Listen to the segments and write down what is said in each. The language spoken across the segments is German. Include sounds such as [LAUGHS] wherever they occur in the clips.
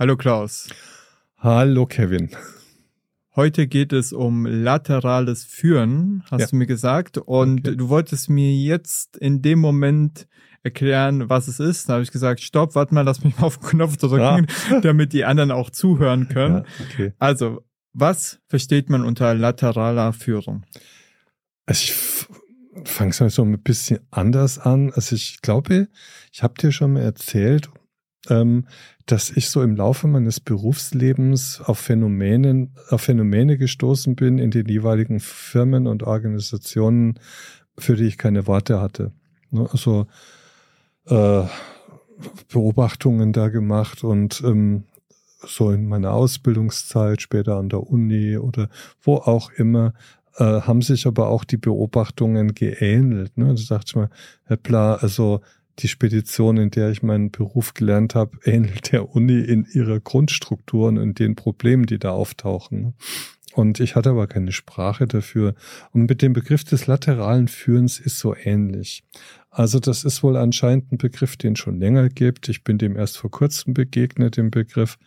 Hallo Klaus. Hallo Kevin. Heute geht es um laterales Führen, hast ja. du mir gesagt. Und okay. du wolltest mir jetzt in dem Moment erklären, was es ist. Da habe ich gesagt, stopp, warte mal, lass mich mal auf den Knopf drücken, ah. [LAUGHS] damit die anderen auch zuhören können. Ja, okay. Also, was versteht man unter lateraler Führung? Also ich fange es mal so ein bisschen anders an. Also ich glaube, ich habe dir schon mal erzählt, dass ich so im Laufe meines Berufslebens auf Phänomenen, auf Phänomene gestoßen bin in den jeweiligen Firmen und Organisationen, für die ich keine Worte hatte. Ne, also äh, Beobachtungen da gemacht und ähm, so in meiner Ausbildungszeit, später an der Uni oder wo auch immer, äh, haben sich aber auch die Beobachtungen geähnelt. Ne? Da dachte ich mal, Herr Pla, also die Spedition, in der ich meinen Beruf gelernt habe, [LAUGHS] ähnelt der Uni in ihrer Grundstruktur und in den Problemen, die da auftauchen. Und ich hatte aber keine Sprache dafür. Und mit dem Begriff des lateralen Führens ist so ähnlich. Also das ist wohl anscheinend ein Begriff, den schon länger gibt. Ich bin dem erst vor kurzem begegnet, dem Begriff.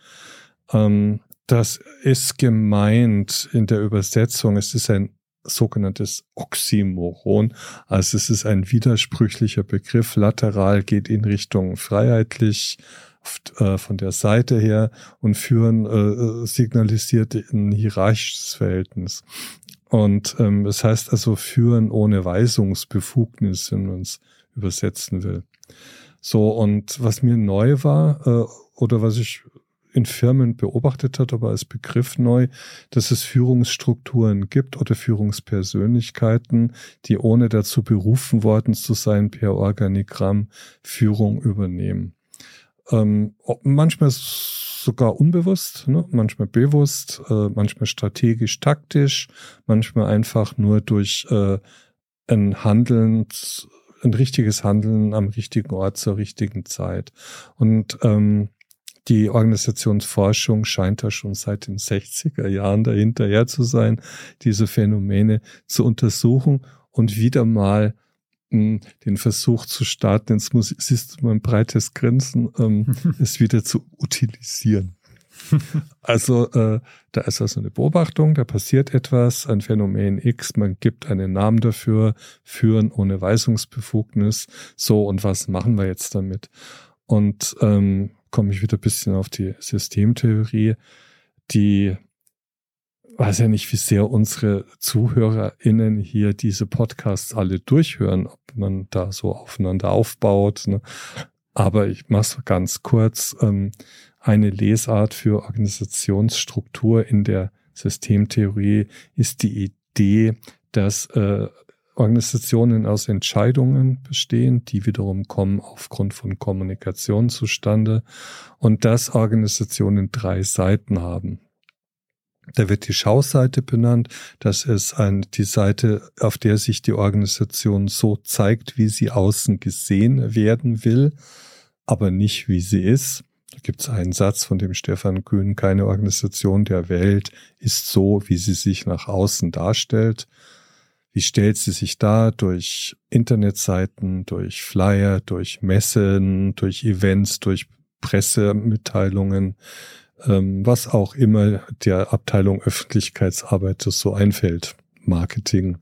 Ähm, das ist gemeint in der Übersetzung. Es ist ein sogenanntes Oxymoron. Also es ist ein widersprüchlicher Begriff. Lateral geht in Richtung freiheitlich äh, von der Seite her und führen äh, signalisiert ein hierarchisches Verhältnis. Und ähm, das heißt also führen ohne Weisungsbefugnis, wenn man es übersetzen will. So, und was mir neu war, äh, oder was ich in Firmen beobachtet hat, aber als Begriff neu, dass es Führungsstrukturen gibt oder Führungspersönlichkeiten, die ohne dazu berufen worden zu sein, per Organigramm Führung übernehmen. Ähm, manchmal sogar unbewusst, ne? manchmal bewusst, äh, manchmal strategisch, taktisch, manchmal einfach nur durch äh, ein Handeln, ein richtiges Handeln am richtigen Ort zur richtigen Zeit. Und ähm, die Organisationsforschung scheint da schon seit den 60er Jahren dahinterher zu sein, diese Phänomene zu untersuchen und wieder mal mh, hm, den Versuch zu starten, jetzt muss, siehst du mein breites Grinsen, ähm, [LAUGHS] es wieder zu utilisieren. Also äh, da ist also eine Beobachtung, da passiert etwas, ein Phänomen X, man gibt einen Namen dafür, führen ohne Weisungsbefugnis, so und was machen wir jetzt damit? Und ähm, komme ich wieder ein bisschen auf die Systemtheorie, die weiß ja nicht, wie sehr unsere ZuhörerInnen hier diese Podcasts alle durchhören, ob man da so aufeinander aufbaut. Ne? Aber ich mache es ganz kurz. Ähm, eine Lesart für Organisationsstruktur in der Systemtheorie ist die Idee, dass äh, Organisationen aus Entscheidungen bestehen, die wiederum kommen aufgrund von Kommunikation zustande und dass Organisationen drei Seiten haben. Da wird die Schauseite benannt. Das ist ein, die Seite, auf der sich die Organisation so zeigt, wie sie außen gesehen werden will, aber nicht wie sie ist. Da gibt es einen Satz von dem Stefan Kühn, keine Organisation der Welt ist so, wie sie sich nach außen darstellt. Wie stellt sie sich dar? Durch Internetseiten, durch Flyer, durch Messen, durch Events, durch Pressemitteilungen, ähm, was auch immer der Abteilung Öffentlichkeitsarbeit so einfällt. Marketing.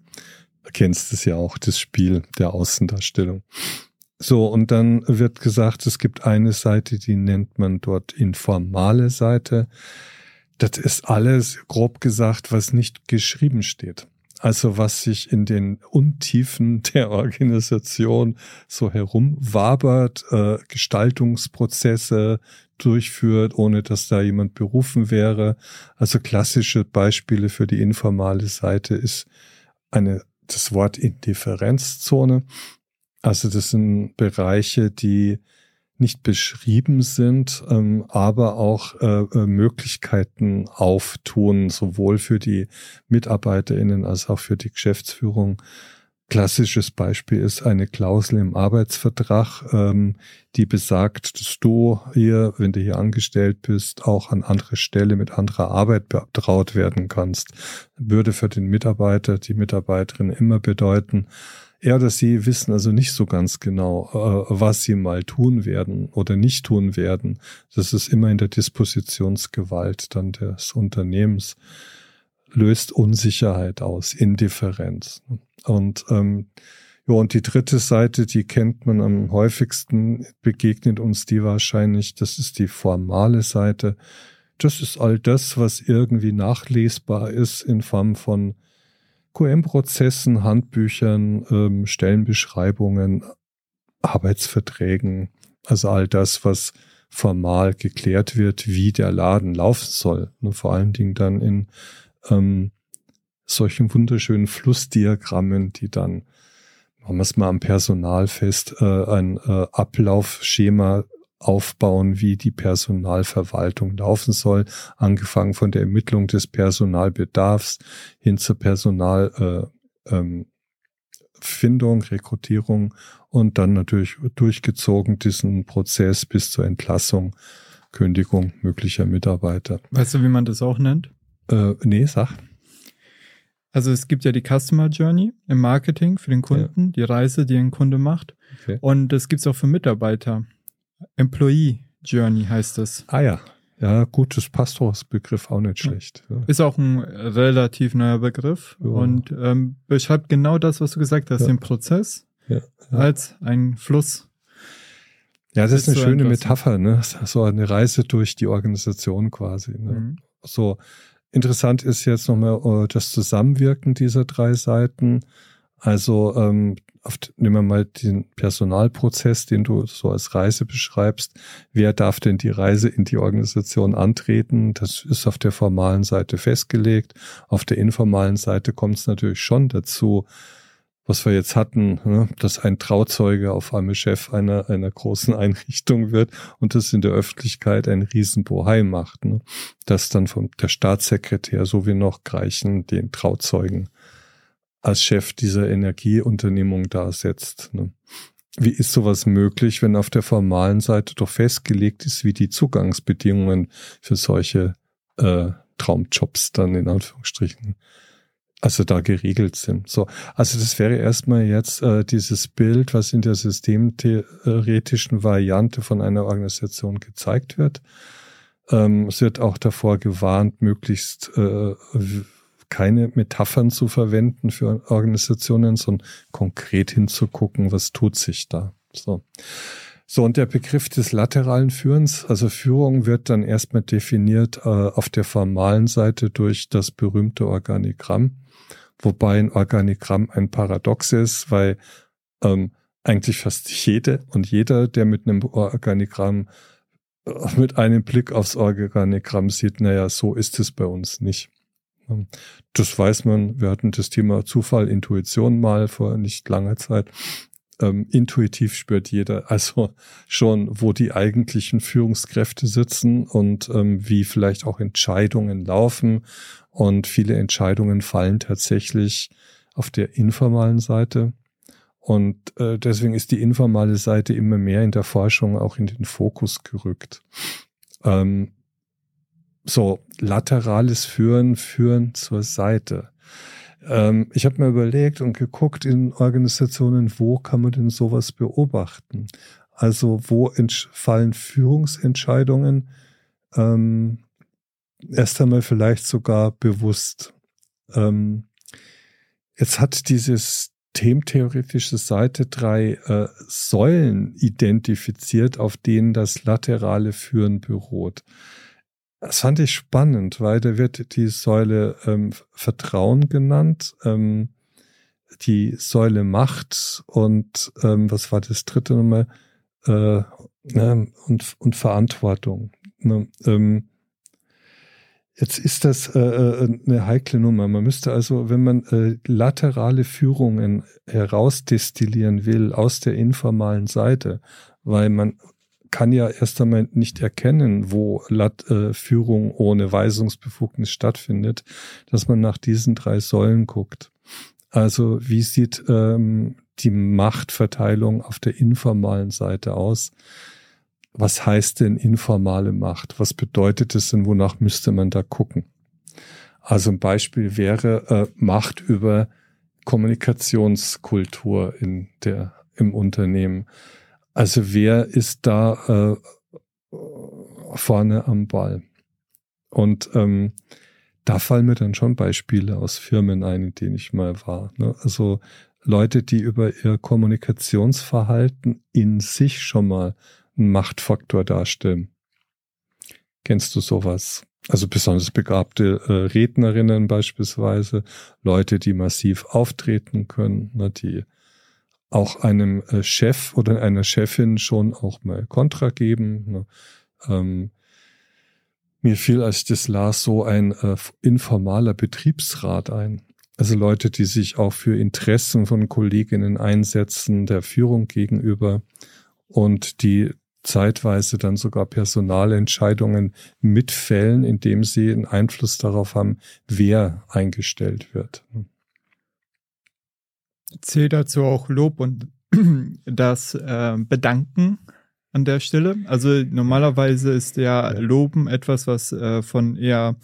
Kennst es ja auch, das Spiel der Außendarstellung. So, und dann wird gesagt, es gibt eine Seite, die nennt man dort informale Seite. Das ist alles, grob gesagt, was nicht geschrieben steht. Also was sich in den Untiefen [LAUGHS] der Organisation so herumwabert, äh, Gestaltungsprozesse durchführt, ohne dass da jemand berufen wäre. Also klassische Beispiele für die informale Seite ist eine, das Wort Indifferenzzone. Also das sind Bereiche, die nicht beschrieben sind, ähm, aber auch äh, äh, Möglichkeiten auftun, sowohl für die MitarbeiterInnen als auch für die Geschäftsführung. Klassisches Beispiel ist eine Klausel im Arbeitsvertrag, ähm, die besagt, dass du hier, wenn du hier angestellt bist, auch an andere Stelle mit anderer Arbeit betraut werden kannst. Würde für den Mitarbeiter, die Mitarbeiterin immer bedeuten, er oder sie wissen also nicht so ganz genau, äh, was sie mal tun werden oder nicht tun werden. Das ist immer in der Dispositionsgewalt dann des Unternehmens, löst Unsicherheit aus, Indifferenz. Und ähm, ja, und die dritte Seite, die kennt man am häufigsten, begegnet uns die wahrscheinlich, das ist die formale Seite. Das ist all das, was irgendwie nachlesbar ist in Form von QM-Prozessen, Handbüchern, ähm, Stellenbeschreibungen, Arbeitsverträgen, also all das, was formal geklärt wird, wie der Laden laufen soll. Und vor allen Dingen dann in ähm, solchen wunderschönen Flussdiagrammen, die dann, machen wir es mal am Personal fest, äh, ein äh, Ablaufschema aufbauen, wie die Personalverwaltung laufen soll, angefangen von der Ermittlung des Personalbedarfs hin zur Personalfindung, äh, ähm, Rekrutierung und dann natürlich durchgezogen diesen Prozess bis zur Entlassung, Kündigung möglicher Mitarbeiter. Weißt du, wie man das auch nennt? Äh, nee, sag. Also es gibt ja die Customer Journey im Marketing für den Kunden, ja. die Reise, die ein Kunde macht. Okay. Und das gibt's auch für Mitarbeiter. Employee Journey heißt es. Ah ja. Ja, gut, das passt auch Begriff auch nicht schlecht. Ja. Ist auch ein relativ neuer Begriff ja. und ähm, beschreibt genau das, was du gesagt hast, ja. den Prozess als ein Fluss. Ja, das ist eine schöne Metapher, ne? So eine Reise durch die Organisation quasi. Ne? Mhm. So interessant ist jetzt nochmal äh, das Zusammenwirken dieser drei Seiten. Also ähm, auf, nehmen wir mal den Personalprozess, den du so als Reise beschreibst. Wer darf denn die Reise in die Organisation antreten? Das ist auf der formalen Seite festgelegt. Auf der informalen Seite kommt es natürlich schon dazu, was wir jetzt hatten, ne, dass ein Trauzeuge auf einmal Chef einer, einer großen [LAUGHS] Einrichtung wird und das in der Öffentlichkeit ein Riesenbohai macht. Ne, dass dann vom der Staatssekretär so wie noch Greichen den Trauzeugen als Chef dieser Energieunternehmung da setzt. Ne? Wie ist sowas möglich, wenn auf der formalen Seite doch festgelegt ist, wie die Zugangsbedingungen für solche äh, Traumjobs dann in Anführungsstrichen also da geregelt sind. So, also das wäre erstmal jetzt äh, dieses Bild, was in der systemtheoretischen Variante von einer Organisation gezeigt wird. Ähm, es wird auch davor gewarnt, möglichst äh, keine Metaphern zu verwenden für Organisationen, sondern konkret hinzugucken, was tut sich da. So. So, und der Begriff des lateralen Führens, also Führung wird dann erstmal definiert äh, auf der formalen Seite durch das berühmte Organigramm, wobei ein Organigramm ein Paradox ist, weil ähm, eigentlich fast jede und jeder, der mit einem Organigramm äh, mit einem Blick aufs Organigramm sieht, naja, so ist es bei uns nicht. Ähm, das weiß man. Wir hatten das Thema Zufall, Intuition mal vor nicht langer Zeit. Ähm, intuitiv spürt jeder [LAUGHS] also schon, wo die eigentlichen Führungskräfte sitzen und ähm, wie vielleicht auch Entscheidungen laufen. Und viele Entscheidungen fallen tatsächlich auf der informalen Seite. Und äh, deswegen ist die informale Seite immer mehr in der Forschung auch in den Fokus gerückt. So, laterales Führen, Führen zur Seite. Ähm, ich habe mir überlegt und geguckt in Organisationen, wo kann man denn sowas beobachten? Also wo fallen Führungsentscheidungen ähm, erst einmal vielleicht sogar bewusst. Ähm, jetzt hat dieses thementheoretische Seite drei äh, Säulen identifiziert, auf denen das laterale Führen beruht. Das fand ich spannend, weil da wird die Säule ähm, Vertrauen genannt, ähm, die Säule Macht und ähm, was war das dritte nochmal? Äh, ne, und, und Verantwortung. Ne, ähm, Jetzt ist das äh, äh, eine heikle Nummer. Man müsste also, wenn man äh, laterale Führungen herausdestillieren will aus der informalen Seite, weil man kann ja erst einmal nicht erkennen, wo Lat äh, Führung ohne Weisungsbefugnis stattfindet, dass man nach diesen drei Säulen guckt. Also wie sieht ähm, die Machtverteilung auf der informalen Seite aus? Was heißt denn informale Macht? Was bedeutet es denn? Wonach müsste man da gucken? Also ein Beispiel wäre äh, Macht über Kommunikationskultur in der, im Unternehmen. Also wer ist da äh, vorne am Ball? Und ähm, da fallen mir dann schon Beispiele aus Firmen ein, in denen ich mal war. Ne? Also Leute, die über ihr Kommunikationsverhalten in sich schon mal einen Machtfaktor darstellen. Kennst du sowas? Also besonders begabte äh, Rednerinnen beispielsweise, Leute, die massiv auftreten können, ne, die auch einem äh, Chef oder einer Chefin schon auch mal Kontra geben. Ne. Ähm, mir fiel, als ich das las, so ein äh, informaler Betriebsrat ein. Also Leute, die sich auch für Interessen von Kolleginnen einsetzen, der Führung gegenüber und die zeitweise dann sogar Personalentscheidungen mitfällen, indem sie einen Einfluss darauf haben, wer eingestellt wird. Zählt dazu auch Lob und [CLEARS THROAT] das äh, Bedanken an der Stelle? Also normalerweise ist ja Loben etwas, was äh, von eher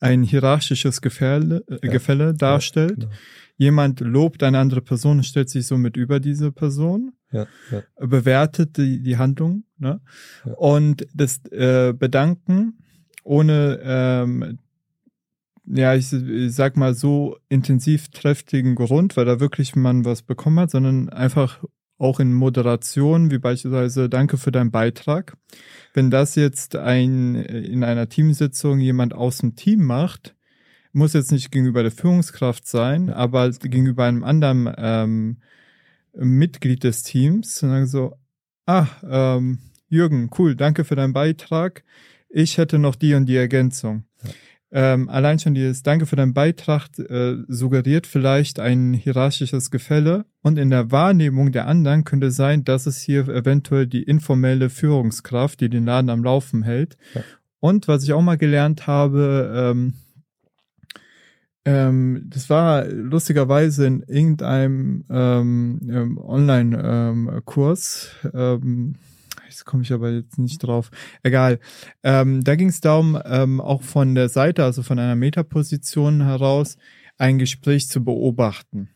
ein hierarchisches Gefälle, äh, Gefälle darstellt. Ja, genau. Jemand lobt eine andere Person und stellt sich somit über diese Person ja, ja. bewertet die, die Handlung. Ne? Ja. Und das äh, Bedanken ohne, ähm, ja, ich, ich sag mal so intensiv trefftigen Grund, weil da wirklich man was bekommen hat, sondern einfach auch in Moderation, wie beispielsweise Danke für deinen Beitrag. Wenn das jetzt ein in einer Teamsitzung jemand aus dem Team macht, muss jetzt nicht gegenüber der Führungskraft sein, aber gegenüber einem anderen ähm, Mitglied des Teams und so, ah, ähm, Jürgen, cool, danke für deinen Beitrag. Ich hätte noch die und die Ergänzung. Ja. Ähm, allein schon dieses Danke für deinen Beitrag äh, suggeriert vielleicht ein hierarchisches Gefälle und in der Wahrnehmung der anderen könnte sein, dass es hier eventuell die informelle Führungskraft, die den Laden am Laufen hält. Ja. Und was ich auch mal gelernt habe, ähm, ähm, das war lustigerweise in irgendeinem ähm, ähm, Online-Kurs. Ähm, jetzt komme ich aber jetzt nicht drauf. Egal. Ähm, da ging es darum, ähm, auch von der Seite, also von einer Metaposition heraus, ein Gespräch zu beobachten.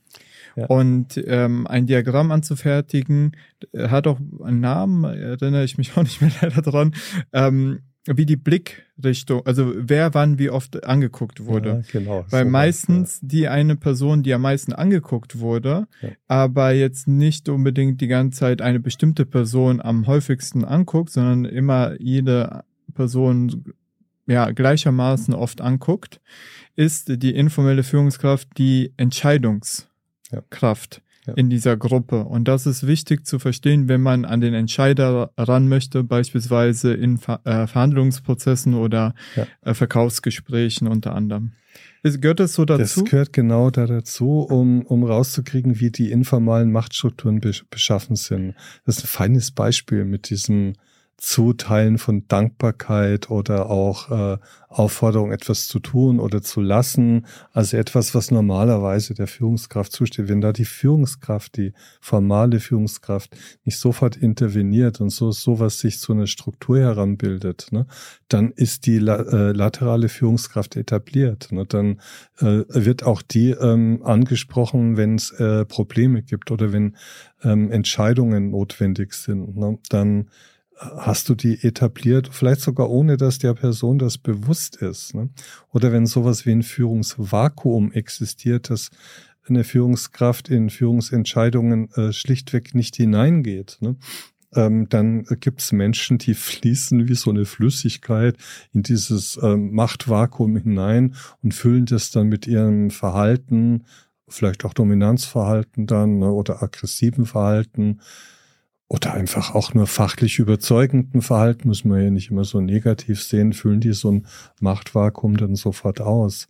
Ja. Und ähm, ein Diagramm anzufertigen, hat auch einen Namen, erinnere ich mich [LAUGHS] auch nicht mehr leider dran. Ähm, wie die Blickrichtung, also wer wann wie oft angeguckt wurde. Ja, genau. Weil so meistens ja. die eine Person, die am meisten angeguckt wurde, ja. aber jetzt nicht unbedingt die ganze Zeit eine bestimmte Person am häufigsten anguckt, sondern immer jede Person ja gleichermaßen oft anguckt, ist die informelle Führungskraft die Entscheidungskraft in dieser Gruppe. Und das ist wichtig zu verstehen, wenn man an den Entscheider ran möchte, beispielsweise in Ver äh, Verhandlungsprozessen oder ja. äh, Verkaufsgesprächen unter anderem. Ist, gehört das so dazu? Das gehört genau da dazu, um, um rauszukriegen, wie die informalen Machtstrukturen beschaffen sind. Das ist ein feines Beispiel mit diesem Zuteilen von Dankbarkeit oder auch äh, Aufforderung, etwas zu tun oder zu lassen. Also etwas, was normalerweise der Führungskraft zusteht. Wenn da die Führungskraft, die formale Führungskraft nicht sofort interveniert und so sowas sich zu einer Struktur heranbildet, ne, dann ist die äh, laterale Führungskraft etabliert. Ne, dann äh, wird auch die ähm, angesprochen, wenn es äh, Probleme gibt oder wenn ähm, Entscheidungen notwendig sind. Ne, dann hast du die etabliert, vielleicht sogar ohne, dass der Person das bewusst ist. Ne? Oder wenn sowas wie ein Führungsvakuum existiert, dass eine Führungskraft in Führungsentscheidungen äh, schlichtweg nicht hineingeht. Ne? Ähm, dann gibt es Menschen, die [LAUGHS] fließen wie so eine Flüssigkeit in dieses ähm, Machtvakuum hinein und füllen das dann mit ihrem Verhalten, vielleicht auch Dominanzverhalten dann ne, oder aggressiven Verhalten oder einfach auch nur fachlich überzeugenden Verhalten, muss man ja nicht immer so negativ sehen, füllen die so ein Machtvakuum dann sofort aus.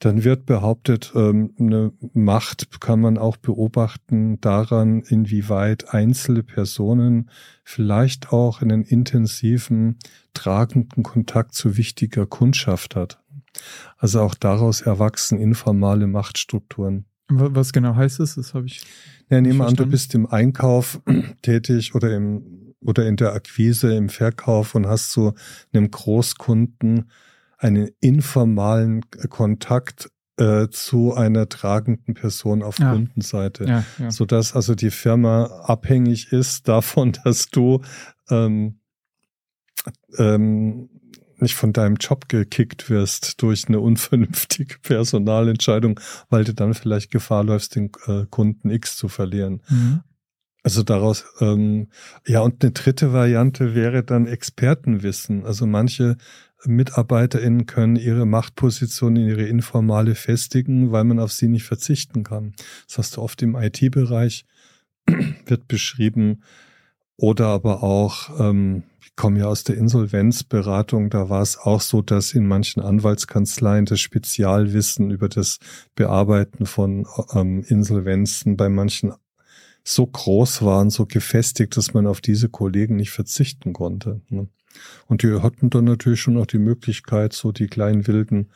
Dann wird behauptet, ähm, eine Macht kann man auch beobachten daran, inwieweit einzelne Personen vielleicht auch einen intensiven, tragenden Kontakt zu wichtiger Kundschaft hat. Also auch daraus erwachsen informale Machtstrukturen. Was genau heißt es? Das habe ich. Ja, nehme an, du bist im Einkauf [CLEARS THROAT] tätig oder im oder in der Akquise, im Verkauf und hast zu einem Großkunden einen informalen Kontakt äh, zu einer tragenden Person auf ja. Kundenseite, ja, ja. sodass also die Firma abhängig ist davon, [LAUGHS] dass du ähm, ähm, nicht von deinem Job gekickt wirst durch eine unvernünftige [LAUGHS] Personalentscheidung, weil du dann vielleicht Gefahr läufst, den äh, Kunden X zu verlieren. Mhm. Also daraus, ähm, ja, und eine dritte Variante wäre dann Expertenwissen. Also manche MitarbeiterInnen können ihre Machtposition in ihre informale festigen, weil man auf sie nicht verzichten kann. Das hast du oft im IT-Bereich, [CLEARS THROAT] wird beschrieben. Oder aber auch, ähm, ich komme ja aus der Insolvenzberatung, da war es auch so, dass in manchen Anwaltskanzleien das Spezialwissen über das Bearbeiten von ähm, Insolvenzen bei manchen so groß waren, so gefestigt, dass man auf diese Kollegen nicht verzichten konnte. Ne? Und die hatten dann natürlich schon auch die Möglichkeit, so die kleinen Wilden,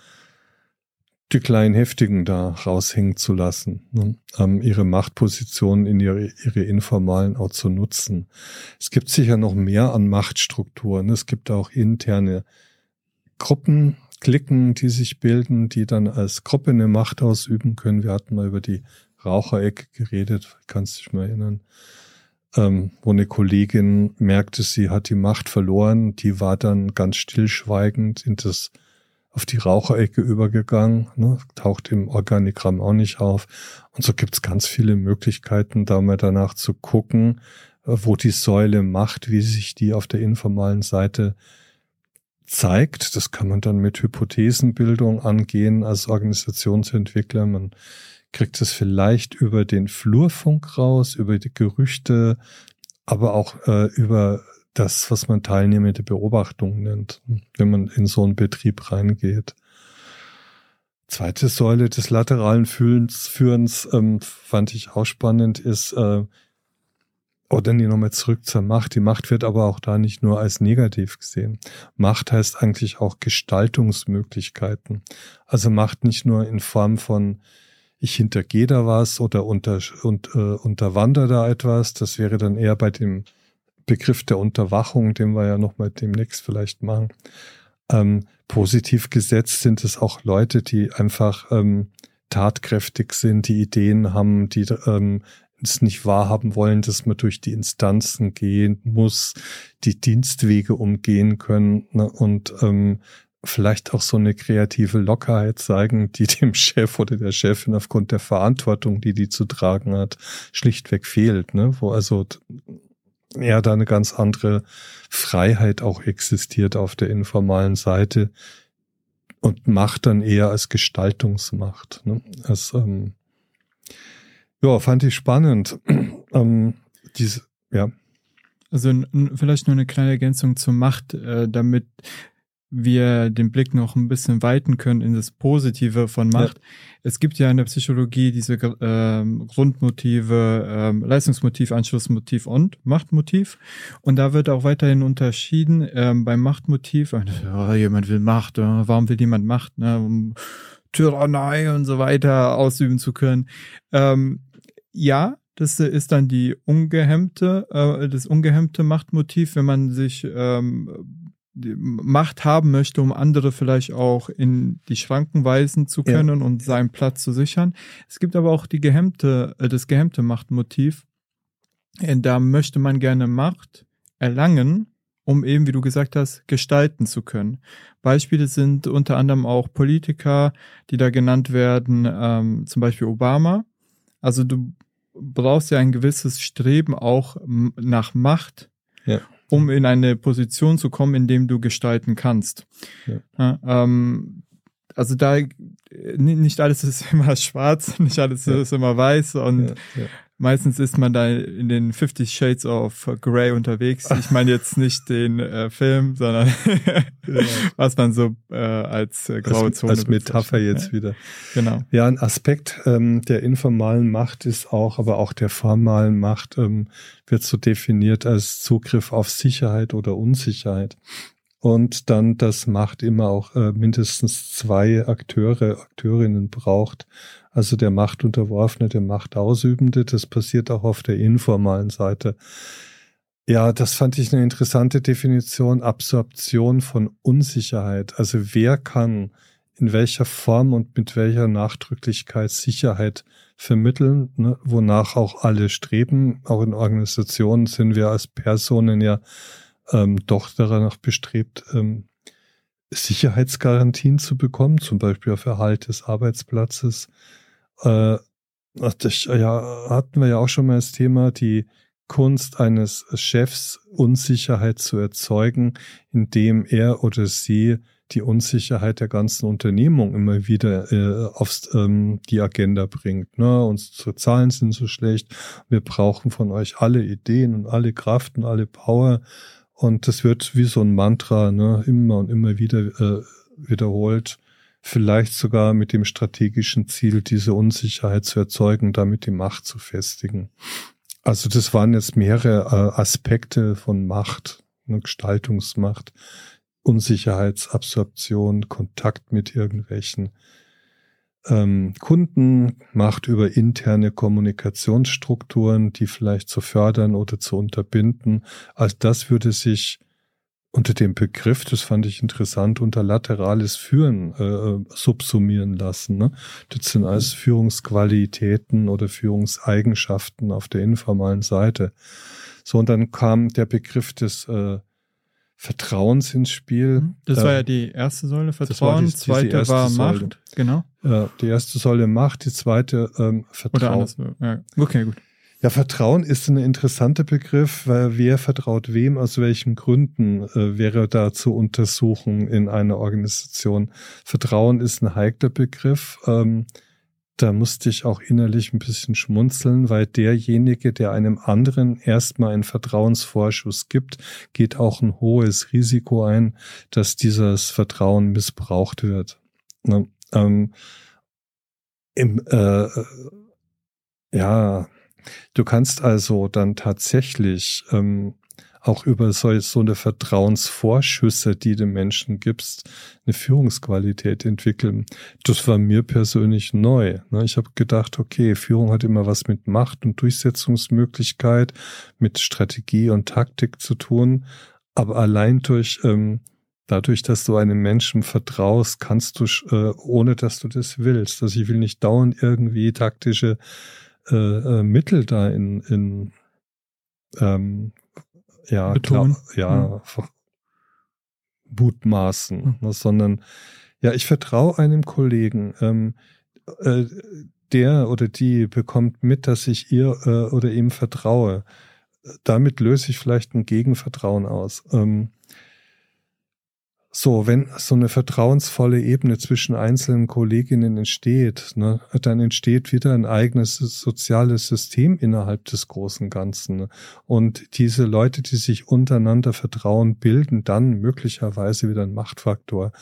die kleinen Heftigen da raushängen zu lassen, ne? ähm, ihre Machtpositionen in ihre, ihre informalen auch zu nutzen. Es gibt sicher noch mehr an Machtstrukturen. Es gibt auch interne Gruppen, Klicken, die sich bilden, die dann als Gruppe eine Macht ausüben können. Wir hatten mal über die Raucherecke geredet, kannst dich mal erinnern ähm, wo eine Kollegin merkte, sie hat die Macht verloren. Die war dann ganz stillschweigend in das auf die Raucherecke übergegangen, ne, taucht im Organigramm auch nicht auf. Und so gibt's ganz viele Möglichkeiten, da mal danach zu gucken, äh, wo die Säule Macht, wie sich die auf der informalen Seite zeigt. Das kann man dann mit Hypothesenbildung angehen als Organisationsentwickler. Man kriegt es vielleicht über den Flurfunk raus, über die Gerüchte, aber auch äh, über das, was man teilnehmende Beobachtung nennt, wenn man in so einen Betrieb reingeht. Zweite Säule des lateralen Fühlens, Führens ähm, fand ich auch spannend, ist, äh, oder nee, nochmal zurück zur Macht. Die Macht wird aber auch da nicht nur als negativ gesehen. Macht heißt eigentlich auch Gestaltungsmöglichkeiten. Also Macht nicht nur in Form von ich hintergehe da was oder unter, und, äh, unterwandere da etwas. Das wäre dann eher bei dem Begriff der Unterwachung, den wir ja nochmal demnächst vielleicht machen. Ähm, positiv gesetzt sind es auch Leute, die einfach ähm, tatkräftig sind, die Ideen haben, die ähm, es nicht wahrhaben wollen, dass man durch die Instanzen gehen muss, die Dienstwege umgehen können ne, und ähm, vielleicht auch so eine kreative Lockerheit zeigen, die [LAUGHS] dem Chef oder der Chefin aufgrund der Verantwortung, die die zu tragen hat, schlichtweg fehlt, ne? Wo also ja da eine ganz andere Freiheit auch existiert auf der informalen Seite und Macht dann eher als Gestaltungsmacht. Ne? Als, ähm, ja, fand ich spannend. [CLEARS THROAT] ähm, diese, ja. Also vielleicht nur eine kleine Ergänzung zur Macht, äh, damit wir den Blick noch ein bisschen weiten können in das Positive von Macht. Ja. Es gibt ja in der Psychologie diese ähm, Grundmotive, ähm, Leistungsmotiv, Anschlussmotiv und Machtmotiv. Und da wird auch weiterhin unterschieden ähm, beim Machtmotiv. Oh, jemand will Macht, oh, warum will jemand Macht? Ne? Um Tyrannei und so weiter ausüben zu können. Ähm, ja, das ist dann die ungehemmte, äh, das ungehemmte Machtmotiv, wenn man sich ähm, Macht haben möchte, um andere vielleicht auch in die Schranken weisen zu können ja. und seinen Platz zu sichern. Es gibt aber auch die gehemmte, äh, das gehemmte Machtmotiv. Äh, da möchte man gerne Macht erlangen, um eben, wie du gesagt hast, gestalten zu können. Beispiele sind unter anderem auch Politiker, die da genannt werden, ähm, zum Beispiel Obama. Also du brauchst ja ein gewisses Streben auch nach Macht, ja um in eine Position zu kommen, in dem du gestalten kannst. Ja. Ja, ähm, also da nicht alles ist [LAUGHS] immer schwarz, nicht alles ist immer weiß und Meistens ist man da in den 50 Shades of Grey unterwegs. Ich meine jetzt nicht den äh, Film, sondern [LAUGHS] was man so äh, als äh, graue Zone. Als, als Metapher jetzt ja. wieder. Genau. Ja, ein Aspekt ähm, der informalen Macht ist auch, aber auch der formalen Macht ähm, wird so definiert als Zugriff auf Sicherheit oder Unsicherheit. Und dann, dass Macht immer auch äh, mindestens zwei Akteure, Akteurinnen braucht also der Machtunterworfene, der Machtausübende. Das passiert auch auf der informalen Seite. Ja, das fand ich eine interessante Definition. Absorption von Unsicherheit. Also wer kann in welcher Form und mit welcher Nachdrücklichkeit Sicherheit vermitteln, ne, wonach auch alle streben. Auch in Organisationen sind wir als Personen ja ähm, doch danach bestrebt, ähm, Sicherheitsgarantien zu bekommen, zum Beispiel auf Erhalt des Arbeitsplatzes. Äh, das, ja, hatten wir ja auch schon mal das Thema, die Kunst eines Chefs Unsicherheit zu erzeugen, indem er oder sie die Unsicherheit der ganzen Unternehmung immer wieder äh, auf ähm, die Agenda bringt. Ne? Unsere Zahlen sind so schlecht. Wir brauchen von euch alle Ideen und alle Kraft und alle Power. Und das wird wie so ein Mantra ne? immer und immer wieder äh, wiederholt. Vielleicht sogar mit dem strategischen Ziel, diese Unsicherheit zu erzeugen, damit die Macht zu festigen. Also das waren jetzt mehrere äh, Aspekte von Macht, ne? Gestaltungsmacht, Unsicherheitsabsorption, Kontakt mit irgendwelchen ähm, Kunden, Macht über interne Kommunikationsstrukturen, die vielleicht zu fördern oder zu unterbinden. All das würde sich unter dem Begriff, das fand ich interessant, unter laterales Führen äh, subsumieren lassen. Ne? Das sind alles Führungsqualitäten oder Führungseigenschaften auf der informalen Seite. So, und dann kam der Begriff des äh, Vertrauens ins Spiel. Mhm. Das war ja die erste Säule Vertrauen, die, zweite war Macht, Säule. genau. Ja, die erste Säule Macht, die zweite ähm, Vertrauen. Oder anders, ja. Okay, gut. Ja, Vertrauen ist ein interessanter Begriff, weil wer vertraut wem, aus welchen Gründen äh, wäre da zu untersuchen in einer Organisation. Vertrauen ist ein heikler Begriff. Ähm, da musste ich auch innerlich ein bisschen schmunzeln, weil derjenige, der einem anderen erstmal einen Vertrauensvorschuss gibt, geht auch ein hohes Risiko ein, dass dieses Vertrauen missbraucht wird. Ne? Ähm, im, äh, ja, du kannst also dann tatsächlich ähm, auch über so, so eine Vertrauensvorschüsse, die du Menschen gibst, eine Führungsqualität entwickeln. Das war mir persönlich neu. Ne? Ich habe gedacht, okay, Führung hat immer was mit Macht und Durchsetzungsmöglichkeit, mit Strategie und Taktik zu tun. Aber allein durch ähm, dadurch, dass du einem Menschen vertraust, kannst du, äh, ohne dass du das willst. Also ich will nicht dauernd irgendwie taktische äh, äh, Mittel da in, in ähm, ja, klar, ja, ja. mutmaßen, mhm. sondern ja, ich vertraue einem Kollegen, ähm, äh, der oder die bekommt mit, dass ich ihr äh, oder ihm vertraue. Damit löse ich vielleicht ein Gegenvertrauen aus. Ähm, so, wenn so eine vertrauensvolle Ebene zwischen einzelnen Kolleginnen entsteht, ne, dann entsteht wieder ein eigenes soziales System innerhalb des großen Ganzen. Und diese Leute, die sich untereinander vertrauen, bilden dann möglicherweise wieder einen Machtfaktor.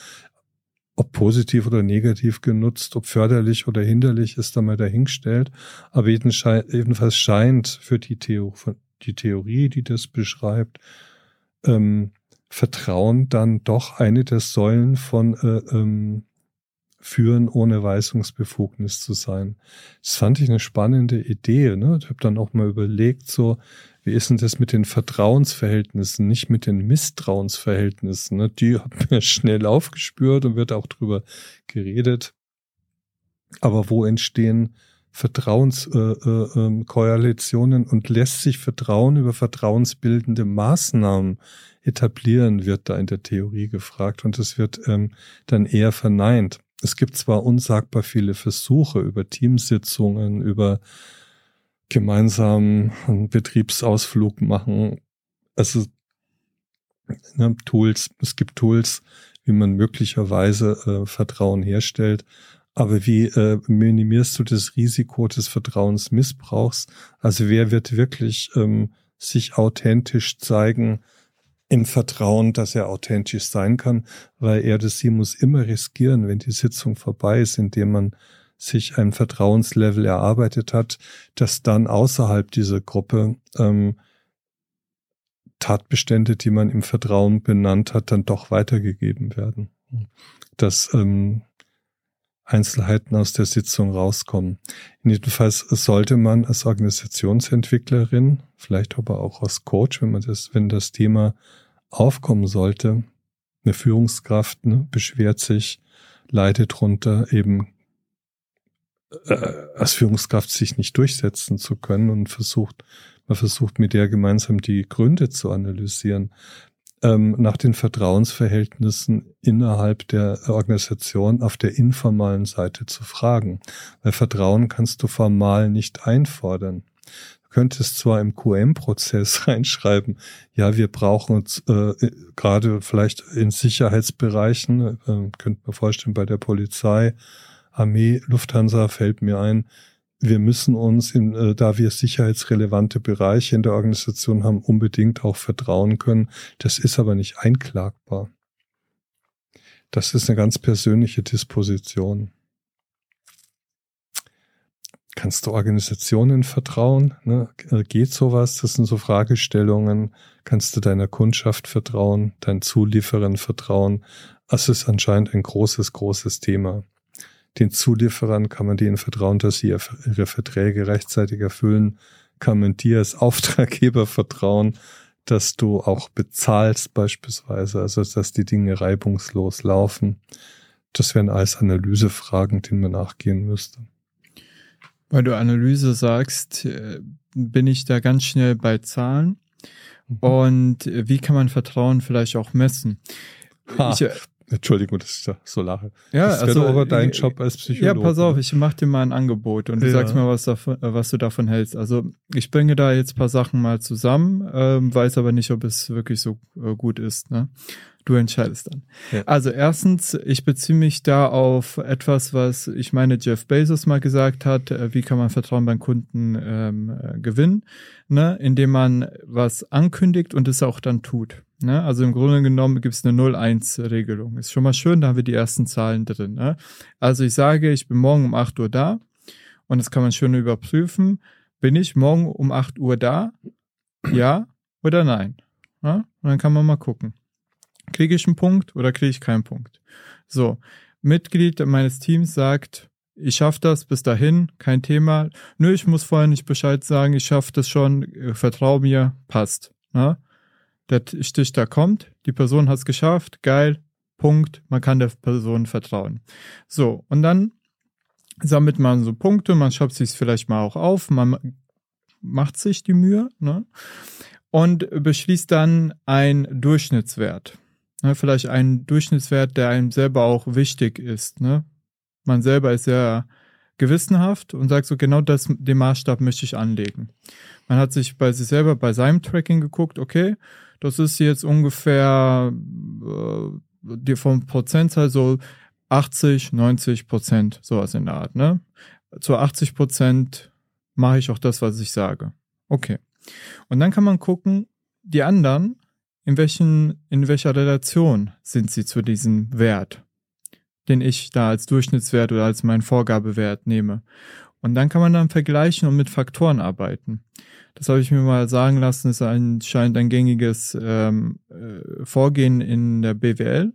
Ob positiv oder negativ genutzt, ob förderlich oder hinderlich, ist da mal dahingestellt. Aber jedenfalls scheint für die, Theo die Theorie, die das beschreibt, ähm, Vertrauen dann doch eine der Säulen von äh, ähm, Führen ohne Weisungsbefugnis zu sein. Das fand ich eine spannende Idee. Ne? Ich habe dann auch mal überlegt, so, wie ist denn das mit den Vertrauensverhältnissen, nicht mit den Misstrauensverhältnissen? Ne? Die hat mir [LAUGHS] schnell aufgespürt und wird auch drüber geredet. Aber wo entstehen Vertrauenskoalitionen äh, äh, und lässt sich Vertrauen über vertrauensbildende Maßnahmen etablieren, wird da in der Theorie gefragt und es wird ähm, dann eher verneint. Es gibt zwar unsagbar viele Versuche über Teamsitzungen, über gemeinsamen Betriebsausflug machen, also ne, Tools, es gibt Tools, wie man möglicherweise äh, Vertrauen herstellt. Aber wie äh, minimierst du das Risiko des Vertrauensmissbrauchs? Also wer wird wirklich ähm, sich authentisch zeigen im Vertrauen, dass er authentisch sein kann, weil er das sie muss immer riskieren, wenn die Sitzung vorbei ist, indem man sich ein Vertrauenslevel erarbeitet hat, dass dann außerhalb dieser Gruppe ähm, Tatbestände, die man im Vertrauen benannt hat, dann doch weitergegeben werden. Dass ähm, Einzelheiten aus der Sitzung rauskommen. Jedenfalls sollte man als Organisationsentwicklerin, vielleicht aber auch als Coach, wenn man das, wenn das Thema aufkommen sollte, eine Führungskraft ne, beschwert sich, leidet drunter, eben äh, als Führungskraft sich nicht durchsetzen zu können und versucht, man versucht mit der gemeinsam die Gründe zu analysieren ähm, nach den Vertrauensverhältnissen innerhalb der Organisation auf der informalen Seite zu fragen. Weil Vertrauen kannst du formal nicht einfordern. Du könntest zwar im QM-Prozess [LAUGHS] reinschreiben, ja, wir brauchen uns äh, gerade vielleicht in Sicherheitsbereichen, äh, könnte man vorstellen, bei der Polizei, Armee, Lufthansa fällt mir ein, wir müssen uns, in, äh, da wir sicherheitsrelevante Bereiche in der Organisation haben, unbedingt auch vertrauen können. Das ist aber nicht einklagbar. Das ist eine ganz persönliche Disposition. Kannst du Organisationen vertrauen? Ne? Äh, geht sowas? Das sind so Fragestellungen. Kannst du deiner Kundschaft vertrauen, deinen Zulieferern vertrauen? Das ist anscheinend ein großes, großes Thema den Zulieferern kann man denen vertrauen, dass sie ihre Verträge rechtzeitig erfüllen. Kann man dir als Auftraggeber vertrauen, dass du auch bezahlst beispielsweise, also dass die Dinge reibungslos laufen. Das wären alles Analysefragen, denen man nachgehen müsste. Weil du Analyse sagst, äh, bin ich da ganz schnell bei Zahlen. Mhm. Und wie kann man Vertrauen vielleicht auch messen? Ha, ich, äh, Entschuldigung, dass ich da so lache. Ja, das also aber dein äh, Job als Psychologe. Ja, pass auf, ich mache dir mal ein Angebot und du ja. sagst mir, was, davon, äh, was du davon hältst. Also ich bringe da jetzt paar Sachen mal zusammen, ähm, weiß aber nicht, ob es wirklich so äh, gut ist. Ne? Du entscheidest dann. Ja. Also erstens, ich beziehe mich da auf etwas, was ich meine Jeff Bezos mal gesagt hat. Äh, wie kann man Vertrauen beim Kunden ähm, äh, gewinnen? Ne? Indem man was ankündigt und es auch dann tut. Ne? Also im Grunde genommen gibt es eine 0-1-Regelung. Ist schon mal schön, da haben wir die ersten Zahlen drin. Ne? Also ich sage, ich bin morgen um 8 Uhr da und das kann man schön überprüfen. Bin ich morgen um 8 Uhr da? Ja oder nein? Ne? Und dann kann man mal gucken. Kriege ich einen Punkt oder kriege ich keinen Punkt? So, Mitglied meines Teams sagt, ich schaffe das bis dahin, kein Thema. Nö, ich muss vorher nicht Bescheid sagen, ich schaffe das schon, äh, vertrau mir, passt. Ne? Der Stich da kommt, die Person hat es geschafft, geil, Punkt, man kann der Person vertrauen. So, und dann sammelt man so Punkte, man schreibt sich vielleicht mal auch auf, man macht sich die Mühe ne? und beschließt dann einen Durchschnittswert. Ne, vielleicht einen Durchschnittswert, der einem selber auch wichtig ist. Ne? Man selber ist sehr gewissenhaft und sagt so, genau das, den Maßstab möchte ich anlegen. Man hat sich bei sich selber, bei seinem Tracking geguckt, okay, das ist jetzt ungefähr äh, die vom Prozentzahl so 80, 90 Prozent, sowas in der Art. Ne? Zu 80 Prozent mache ich auch das, was ich sage. Okay. Und dann kann man gucken, die anderen in, welchen, in welcher Relation sind sie zu diesem Wert, den ich da als Durchschnittswert oder als meinen Vorgabewert nehme. Und dann kann man dann vergleichen und mit Faktoren arbeiten. Das habe ich mir mal sagen lassen, ist anscheinend ein gängiges ähm, äh, Vorgehen in der BWL,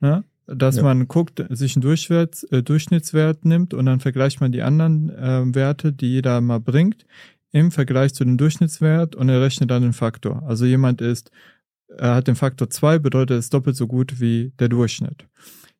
ne? dass ja. man guckt, sich einen Durchwert, äh, Durchschnittswert nimmt und dann vergleicht man die anderen äh, Werte, die jeder mal bringt, im Vergleich zu dem Durchschnittswert und errechnet dann den Faktor. Also jemand ist er hat den Faktor 2, bedeutet es doppelt so gut wie der Durchschnitt.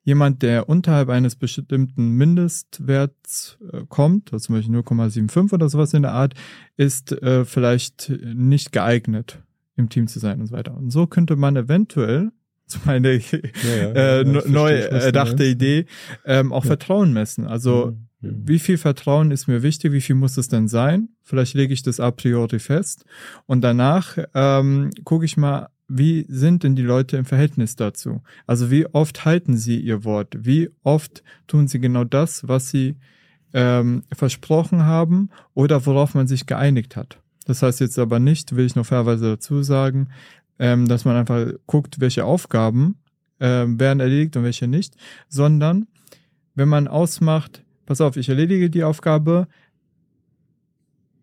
Jemand, der unterhalb eines bestimmten Mindestwerts äh, kommt, also zum Beispiel 0,75 oder sowas in der Art, ist äh, vielleicht nicht geeignet, im Team zu sein und so weiter. Und so könnte man eventuell [LAUGHS] zu meine ja, ja, äh, ja, neu erdachte Idee, ähm, auch Vertrauen messen. Also mhm. wie viel Vertrauen ist mir wichtig, wie viel muss es denn sein? Vielleicht lege ich das a priori fest und danach ähm, gucke ich mal wie sind denn die Leute im Verhältnis dazu? Also wie oft halten sie ihr Wort? Wie oft tun sie genau das, was sie ähm, versprochen haben oder worauf man sich geeinigt hat? Das heißt jetzt aber nicht, will ich noch fairerweise dazu sagen, ähm, dass man einfach guckt, welche Aufgaben ähm, werden erledigt und welche nicht, sondern wenn man ausmacht, pass auf, ich erledige die Aufgabe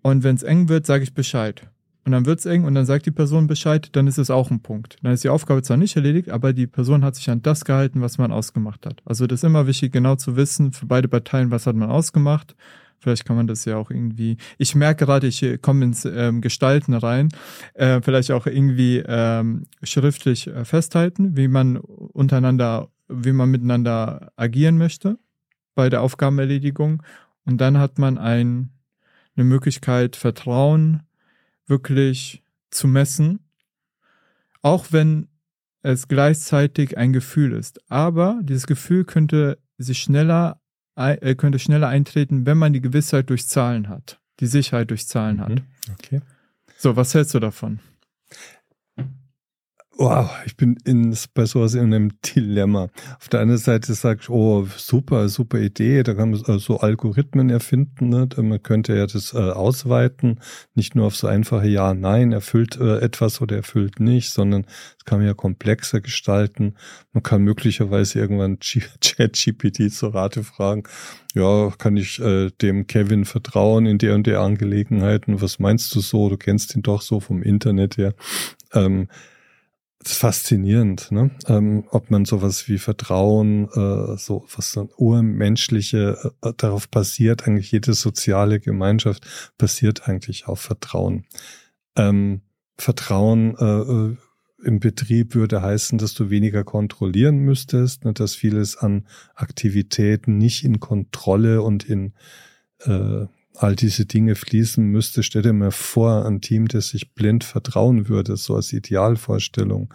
und wenn es eng wird, sage ich Bescheid und dann wird's eng und dann sagt die Person Bescheid, dann ist es auch ein Punkt. Dann ist die Aufgabe zwar nicht erledigt, aber die Person hat sich an das gehalten, was man ausgemacht hat. Also das ist immer wichtig, genau zu wissen, für beide Parteien, was hat man ausgemacht. Vielleicht kann man das ja auch irgendwie. Ich merke gerade, ich komme ins ähm, Gestalten rein. Äh, vielleicht auch irgendwie ähm, schriftlich äh, festhalten, wie man untereinander wie man miteinander agieren möchte bei der Aufgabenerledigung. Und dann hat man ein, eine Möglichkeit, Vertrauen wirklich zu messen, auch wenn es gleichzeitig ein Gefühl ist. Aber dieses Gefühl könnte sich schneller, äh, könnte schneller eintreten, wenn man die Gewissheit durch Zahlen hat, die Sicherheit durch Zahlen mhm. hat. Okay. So, was hältst du davon? Wow, ich bin in, bei sowas in einem Dilemma. Auf der einen Seite sage ich, oh, super, super Idee, da kann man äh, so Algorithmen erfinden, ne? man könnte ja das äh, ausweiten, nicht nur auf so einfache Ja, Nein, erfüllt äh, etwas oder erfüllt nicht, sondern es kann man ja komplexer gestalten. Man kann möglicherweise irgendwann [LAUGHS] Chat-GPT zur Rate fragen, ja, kann ich äh, dem Kevin vertrauen in der und der Angelegenheiten? Was meinst du so? Du kennst ihn doch so vom Internet her. Ähm, ist faszinierend, ne? Ähm, ob man sowas wie Vertrauen, äh, so was so urmenschliche äh, darauf basiert, eigentlich jede soziale Gemeinschaft basiert eigentlich auf Vertrauen. Ähm, Vertrauen äh, äh, im Betrieb würde heißen, dass du weniger kontrollieren müsstest, ne, dass vieles an Aktivitäten nicht in Kontrolle und in äh, all diese Dinge fließen müsste, stell dir mal vor, ein Team, das sich blind vertrauen würde, so als Idealvorstellung,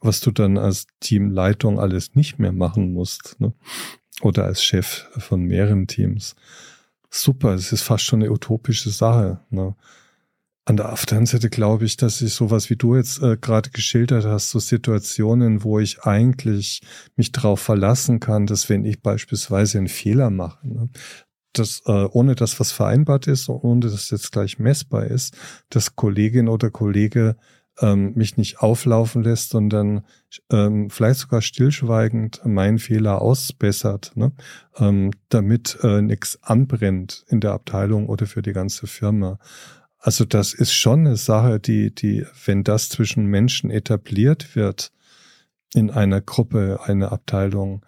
was du dann als Teamleitung alles nicht mehr machen musst, ne? oder als Chef von mehreren Teams. Super, es ist fast schon eine utopische Sache. Ne? An der, anderen Seite glaube ich, dass ich sowas, wie du jetzt äh, gerade geschildert hast, so Situationen, wo ich eigentlich mich darauf verlassen kann, dass wenn ich beispielsweise einen Fehler mache, ne, dass äh, ohne dass was vereinbart ist und ohne dass jetzt gleich messbar ist, dass Kollegin oder Kollege ähm, mich nicht auflaufen lässt, sondern ähm, vielleicht sogar stillschweigend meinen Fehler ausbessert, ne? ähm, damit äh, nichts anbrennt in der Abteilung oder für die ganze Firma. Also das ist schon eine Sache, die, die, wenn das zwischen Menschen etabliert wird in einer Gruppe, einer Abteilung,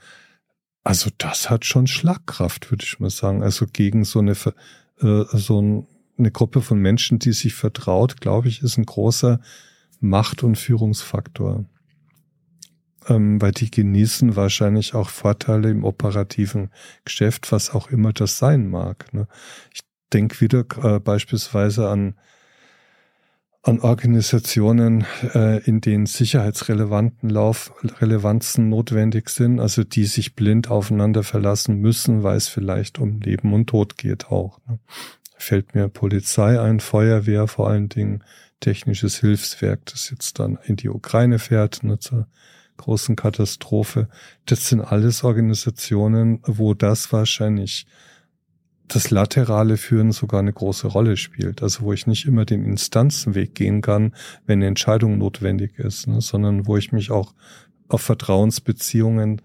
also das hat schon Schlagkraft, würde ich mal sagen. Also gegen so eine, äh, so eine Gruppe von Menschen, die sich vertraut, glaube ich, ist ein großer Macht- und Führungsfaktor. Ähm, weil die genießen wahrscheinlich auch Vorteile im operativen Geschäft, was auch immer das sein mag. Ne? Ich denke wieder äh, beispielsweise an an Organisationen, äh, in denen sicherheitsrelevanten Laufrelevanzen notwendig sind, also die sich blind aufeinander verlassen müssen, weil es vielleicht um Leben und Tod geht auch. Ne? Fällt mir Polizei ein, Feuerwehr vor allen Dingen, technisches Hilfswerk, das jetzt dann in die Ukraine fährt, ne, zur großen Katastrophe. Das sind alles Organisationen, wo das wahrscheinlich das laterale Führen sogar eine große Rolle spielt. Also wo ich nicht immer den Instanzenweg gehen kann, wenn eine Entscheidung notwendig ist, ne, sondern wo ich mich auch auf Vertrauensbeziehungen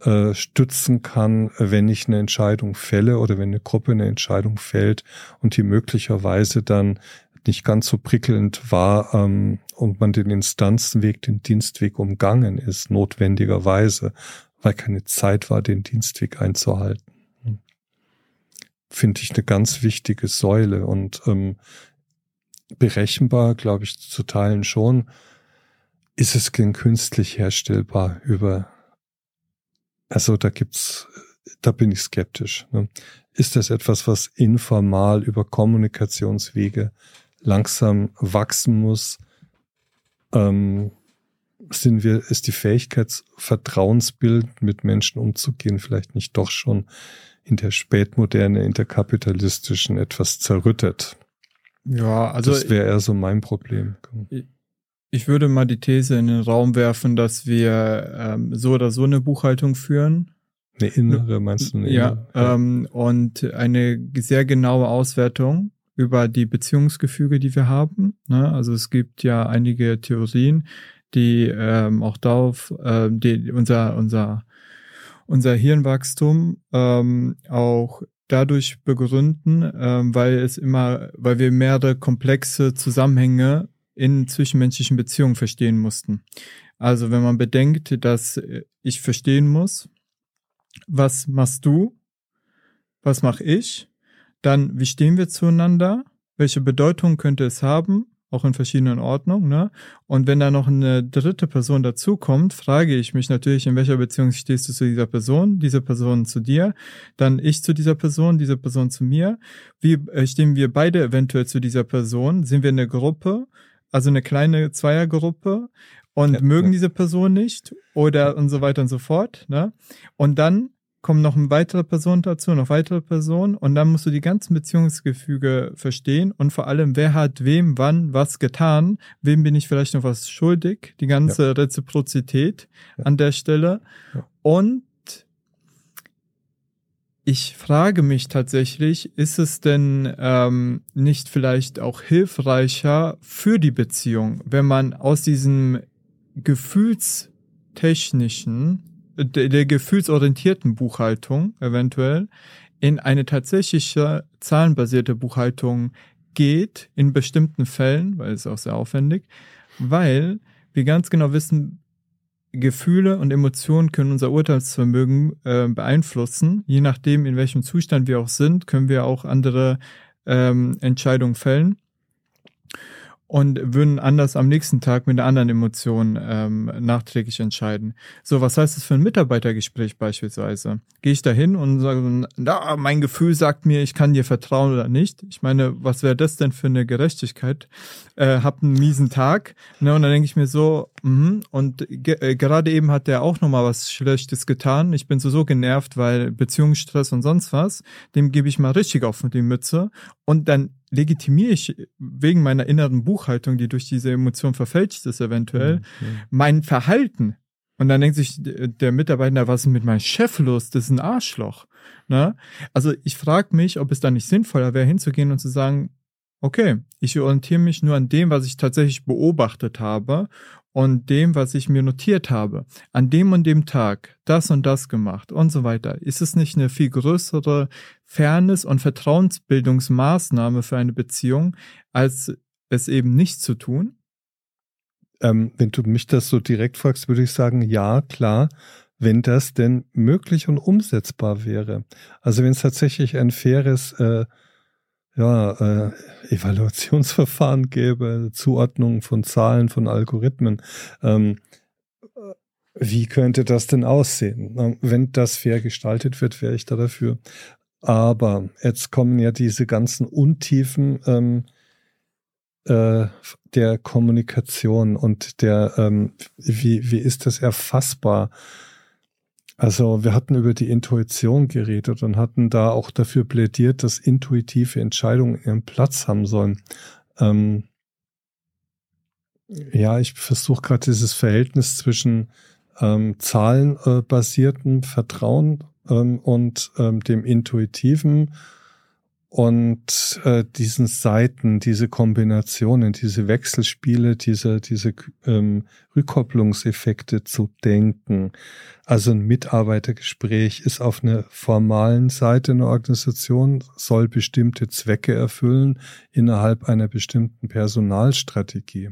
äh, stützen kann, wenn ich eine Entscheidung fälle oder wenn eine Gruppe eine Entscheidung fällt und die möglicherweise dann nicht ganz so prickelnd war ähm, und man den Instanzenweg, den Dienstweg umgangen ist, notwendigerweise, weil keine Zeit war, den Dienstweg einzuhalten finde ich eine ganz wichtige Säule und ähm, berechenbar, glaube ich, zu teilen schon. Ist es denn künstlich herstellbar über, also da gibt's, da bin ich skeptisch. Ne? Ist das etwas, was informal über Kommunikationswege langsam wachsen muss? Ähm, sind wir, ist die Fähigkeit, vertrauensbildend mit Menschen umzugehen, vielleicht nicht doch schon in der Spätmoderne, in der kapitalistischen etwas zerrüttet. Ja, also. Das wäre eher so mein Problem. Ich würde mal die These in den Raum werfen, dass wir ähm, so oder so eine Buchhaltung führen. Eine innere, meinst du? Eine ja, innere? Ähm, und eine sehr genaue Auswertung über die Beziehungsgefüge, die wir haben. Ne? Also es gibt ja einige Theorien, die ähm, auch darauf, äh, die unser, unser unser Hirnwachstum ähm, auch dadurch begründen, ähm, weil es immer, weil wir mehrere komplexe Zusammenhänge in zwischenmenschlichen Beziehungen verstehen mussten. Also wenn man bedenkt, dass ich verstehen muss, was machst du, was mache ich, dann wie stehen wir zueinander, welche Bedeutung könnte es haben, auch in verschiedenen Ordnungen. Ne? Und wenn da noch eine dritte Person dazukommt, frage ich mich natürlich, in welcher Beziehung stehst du zu dieser Person, diese Person zu dir, dann ich zu dieser Person, diese Person zu mir. Wie äh, stehen wir beide eventuell zu dieser Person? Sind wir eine Gruppe? Also eine kleine Zweiergruppe und ja, mögen ja. diese Person nicht oder und so weiter und so fort. Ne? Und dann kommen noch eine weitere Person dazu, noch weitere Personen und dann musst du die ganzen Beziehungsgefüge verstehen und vor allem, wer hat wem wann was getan, wem bin ich vielleicht noch was schuldig, die ganze ja. Reziprozität ja. an der Stelle ja. und ich frage mich tatsächlich, ist es denn ähm, nicht vielleicht auch hilfreicher für die Beziehung, wenn man aus diesem gefühlstechnischen der, der gefühlsorientierten Buchhaltung eventuell in eine tatsächliche zahlenbasierte Buchhaltung geht, in bestimmten Fällen, weil es auch sehr aufwendig, weil wir ganz genau wissen, Gefühle und Emotionen können unser Urteilsvermögen äh, beeinflussen. Je nachdem, in welchem Zustand wir auch sind, können wir auch andere ähm, Entscheidungen fällen und würden anders am nächsten Tag mit einer anderen Emotion ähm, nachträglich entscheiden. So, was heißt das für ein Mitarbeitergespräch beispielsweise? Gehe ich da hin und sage, na, mein Gefühl sagt mir, ich kann dir vertrauen oder nicht. Ich meine, was wäre das denn für eine Gerechtigkeit? Äh, hab einen miesen Tag, ne, und dann denke ich mir so, mh, und ge äh, gerade eben hat der auch nochmal was Schlechtes getan. Ich bin so so genervt, weil Beziehungsstress und sonst was. Dem gebe ich mal richtig auf die Mütze und dann legitimiere ich wegen meiner inneren Buchhaltung, die durch diese Emotion verfälscht ist eventuell, mhm. mein Verhalten. Und dann denkt sich der Mitarbeiter, was ist mit meinem Chef los? Das ist ein Arschloch. Ne? Also ich frage mich, ob es da nicht sinnvoller wäre, hinzugehen und zu sagen, okay, ich orientiere mich nur an dem, was ich tatsächlich beobachtet habe und dem, was ich mir notiert habe, an dem und dem Tag das und das gemacht und so weiter, ist es nicht eine viel größere Fairness- und Vertrauensbildungsmaßnahme für eine Beziehung, als es eben nicht zu tun? Ähm, wenn du mich das so direkt fragst, würde ich sagen, ja, klar, wenn das denn möglich und umsetzbar wäre. Also wenn es tatsächlich ein faires äh, ja, äh, Evaluationsverfahren gäbe, Zuordnung von Zahlen, von Algorithmen. Ähm, wie könnte das denn aussehen? Wenn das fair gestaltet wird, wäre ich da dafür. Aber jetzt kommen ja diese ganzen Untiefen ähm, äh, der Kommunikation und der, ähm, wie, wie ist das erfassbar? Also wir hatten über die Intuition geredet und hatten da auch dafür plädiert, dass intuitive Entscheidungen ihren Platz haben sollen. Ähm, ja, ich versuche gerade dieses Verhältnis zwischen ähm, zahlenbasiertem Vertrauen ähm, und ähm, dem intuitiven und äh, diesen Seiten, diese Kombinationen, diese Wechselspiele, diese, diese ähm, Rückkopplungseffekte zu denken. Also ein Mitarbeitergespräch ist auf einer formalen Seite einer Organisation, soll bestimmte Zwecke erfüllen innerhalb einer bestimmten Personalstrategie.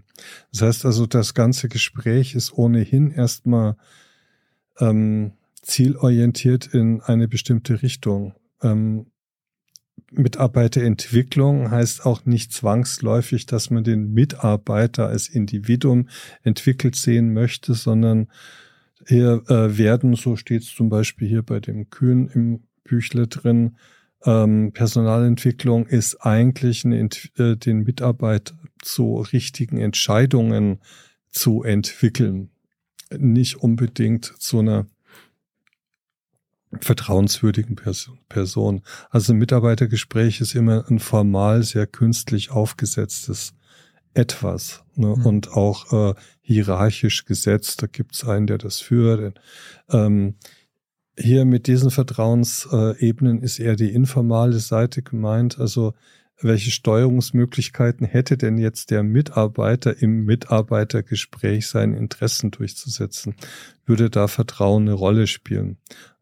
Das heißt also, das ganze Gespräch ist ohnehin erstmal ähm, zielorientiert in eine bestimmte Richtung. Ähm, Mitarbeiterentwicklung heißt auch nicht zwangsläufig, dass man den Mitarbeiter als Individuum entwickelt sehen möchte, sondern hier äh, werden, so steht es zum Beispiel hier bei dem Kühn im Büchle drin, ähm, Personalentwicklung ist eigentlich eine, äh, den Mitarbeiter zu richtigen Entscheidungen zu entwickeln, nicht unbedingt zu einer vertrauenswürdigen Person. Also ein Mitarbeitergespräch ist immer ein formal sehr künstlich aufgesetztes etwas ne? Mhm. und auch äh, hierarchisch gesetzt. Da gibt es einen, der das führt. Ähm, hier mit diesen Vertrauensebenen ist eher die informale Seite gemeint. Also welche Steuerungsmöglichkeiten hätte denn jetzt der Mitarbeiter im Mitarbeitergespräch seine Interessen durchzusetzen? Würde da Vertrauen eine Rolle spielen?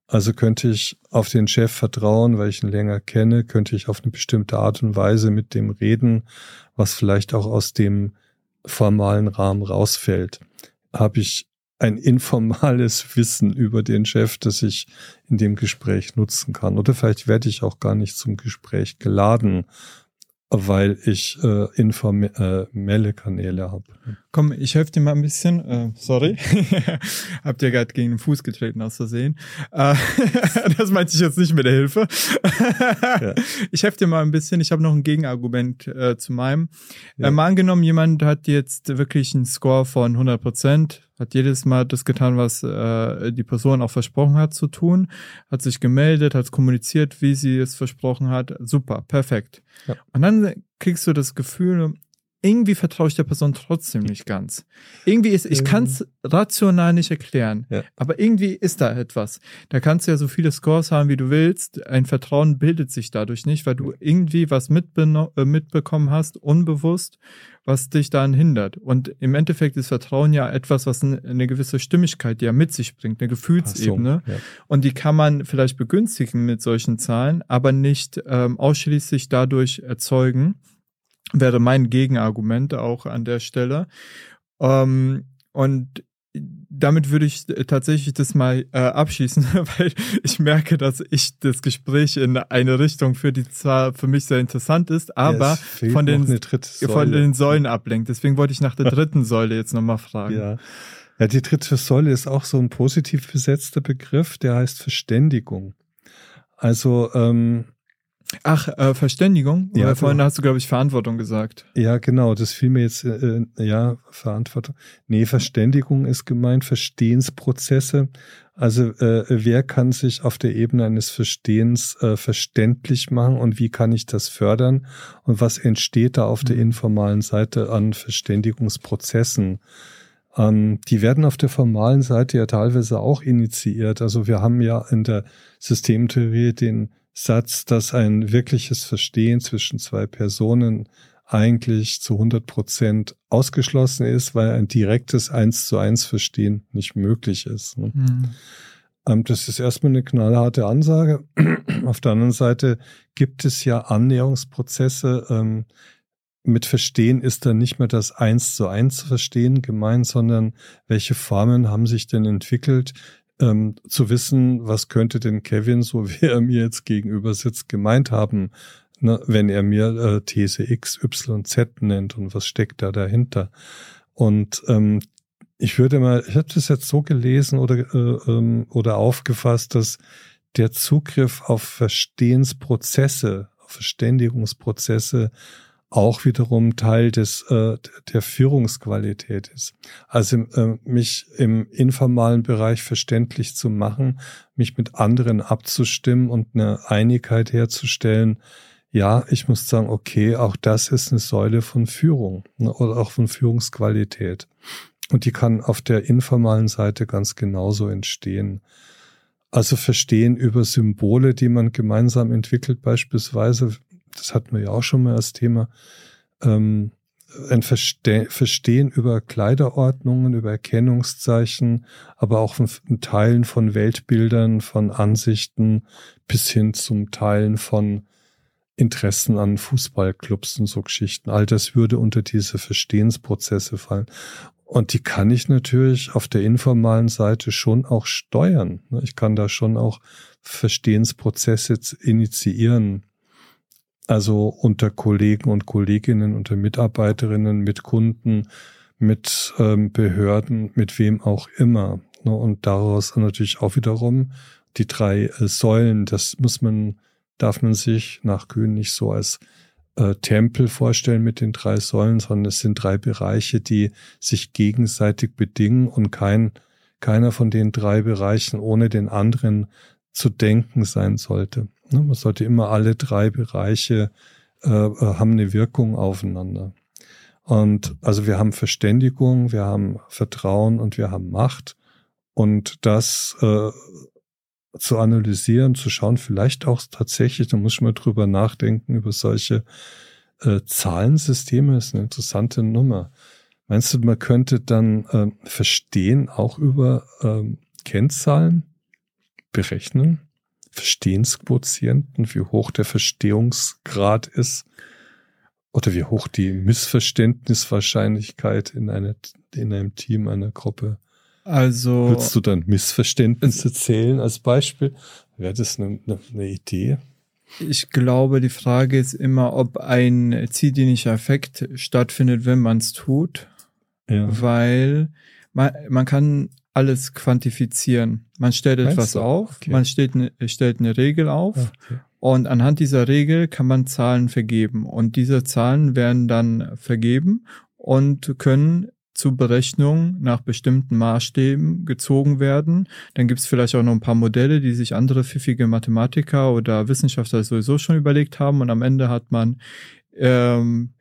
Also könnte ich auf den Chef vertrauen, weil ich ihn länger kenne, könnte ich auf eine bestimmte Art und Weise mit dem reden, was vielleicht auch aus dem formalen Rahmen rausfällt. Habe ich ein [LAUGHS] informales Wissen über den Chef, das ich in dem Gespräch nutzen kann. Oder vielleicht werde ich auch gar nicht zum Gespräch geladen, weil ich äh, informelle Kanäle habe. Komm, ich helfe dir mal ein bisschen. Äh, sorry, [LAUGHS] habt ihr gerade gegen den Fuß getreten aus Versehen. Äh, [LAUGHS] das meinte ich jetzt nicht mit der Hilfe. ja. Ich helfe dir mal ein bisschen. Ich habe noch ein Gegenargument äh, zu meinem. Ja. Ähm, angenommen, jemand hat jetzt wirklich einen Score von 100 Prozent, hat jedes Mal das getan, was äh, die Person auch versprochen hat zu tun, hat sich gemeldet, hat kommuniziert, wie sie es versprochen hat. Super, perfekt. Ja. Und dann kriegst du das Gefühl, irgendwie vertraue ich der Person trotzdem nicht ganz. Irgendwie ist, ich kann es rational nicht erklären, ja. aber irgendwie ist da etwas. Da kannst du ja so viele Scores haben, wie du willst. Ein Vertrauen bildet sich dadurch nicht, weil du irgendwie was äh, mitbekommen hast, unbewusst, was dich daran hindert. Und im Endeffekt ist Vertrauen ja etwas, was eine gewisse Stimmigkeit ja mit sich bringt, eine Gefühlsebene. So, ja. Und die kann man vielleicht begünstigen mit solchen Zahlen, aber nicht ähm, ausschließlich dadurch erzeugen wäre mein Gegenargument auch an der Stelle. Ähm, und damit würde ich tatsächlich das mal äh, abschließen, [LAUGHS] weil ich merke, dass ich das Gespräch in eine Richtung für die zwar für mich sehr interessant ist, aber ja, von, den, von den Säulen ablenkt. Deswegen wollte ich nach der [LAUGHS] dritten Säule jetzt nochmal fragen. Ja. ja, die dritte Säule ist auch so ein positiv besetzter Begriff, der heißt Verständigung. Also ähm, Ach, äh, Verständigung? Ja, Oder vorhin hast du, glaube ich, Verantwortung gesagt. Ja, genau, das fiel mir jetzt, äh, äh, ja, Verantwortung. Nee, Verständigung ist gemeint, Verstehensprozesse. Also äh, wer kann sich auf der Ebene eines Verstehens äh, verständlich machen und wie kann ich das fördern? Und was entsteht da auf der mhm. informalen Seite an Verständigungsprozessen? Ähm, die werden auf der formalen Seite ja teilweise auch initiiert. Also wir haben ja in der Systemtheorie den Satz, dass ein wirkliches Verstehen zwischen zwei Personen eigentlich zu 100 Prozent ausgeschlossen ist, weil ein direktes Eins zu eins Verstehen nicht möglich ist. Ne? Mhm. Das ist erstmal eine knallharte Ansage. [CLEARS THROAT] Auf der anderen Seite gibt es ja Annäherungsprozesse. Ähm, mit Verstehen ist dann nicht mehr das Eins zu eins Verstehen gemeint, sondern welche Formen haben sich denn entwickelt, ähm, zu wissen, was könnte denn Kevin, so wie er mir jetzt gegenüber sitzt, gemeint haben, ne, wenn er mir äh, These X, Y, Z nennt und was steckt da dahinter. Und ähm, ich würde mal, ich habe das jetzt so gelesen oder, äh, ähm, oder aufgefasst, dass der Zugriff auf Verstehensprozesse, auf Verständigungsprozesse auch wiederum Teil des äh, der Führungsqualität ist. Also äh, mich im informalen Bereich verständlich zu machen, mich mit anderen abzustimmen und eine Einigkeit herzustellen. Ja, ich muss sagen, okay, auch das ist eine Säule von Führung ne, oder auch von Führungsqualität. Und die kann auf der informalen Seite ganz genauso entstehen. Also verstehen über Symbole, die man gemeinsam entwickelt, beispielsweise das hatten wir ja auch schon mal als Thema, ähm, ein Verste Verstehen über Kleiderordnungen, über Erkennungszeichen, aber auch von Teilen von Weltbildern, von Ansichten bis hin zum Teilen von Interessen an Fußballclubs und so Geschichten. All das würde unter diese Verstehensprozesse fallen. Und die kann ich natürlich auf der informalen Seite schon auch steuern. Ich kann da schon auch Verstehensprozesse initiieren also unter Kollegen und Kolleginnen, unter Mitarbeiterinnen, mit Kunden, mit ähm, Behörden, mit wem auch immer. Ne? Und daraus natürlich auch wiederum die drei äh, Säulen, das muss man, darf man sich nach Kühn nicht so als äh, Tempel vorstellen mit den drei Säulen, sondern es sind drei Bereiche, die sich gegenseitig bedingen und kein, keiner von den drei Bereichen ohne den anderen zu denken sein sollte. Ne, man sollte immer alle drei Bereiche äh, äh, haben eine Wirkung aufeinander. Und also wir haben Verständigung, wir haben Vertrauen und wir haben Macht. Und das äh, zu analysieren, zu schauen, vielleicht auch tatsächlich, da muss ich mal drüber nachdenken, über solche äh, Zahlensysteme, ist eine interessante Nummer. Meinst du, man könnte dann äh, verstehen, auch über äh, Kennzahlen berechnen? Verstehensquotienten, wie hoch der Verstehungsgrad ist oder wie hoch die Missverständniswahrscheinlichkeit in, einer, in einem Team, einer Gruppe. Also. Würdest du dann Missverständnisse zählen als Beispiel? Wäre das eine, eine, Idee? Ich glaube, die Frage ist immer, ob ein zieldienlicher Effekt stattfindet, wenn man es tut. Ja. Weil man, man kann alles quantifizieren. Man stellt Meinst etwas du? auf, okay. man stellt eine, stellt eine Regel auf okay. und anhand dieser Regel kann man Zahlen vergeben. Und diese Zahlen werden dann vergeben und können zu Berechnungen nach bestimmten Maßstäben gezogen werden. Dann gibt es vielleicht auch noch ein paar Modelle, die sich andere pfiffige Mathematiker oder Wissenschaftler sowieso schon überlegt haben. Und am Ende hat man ähm, hm.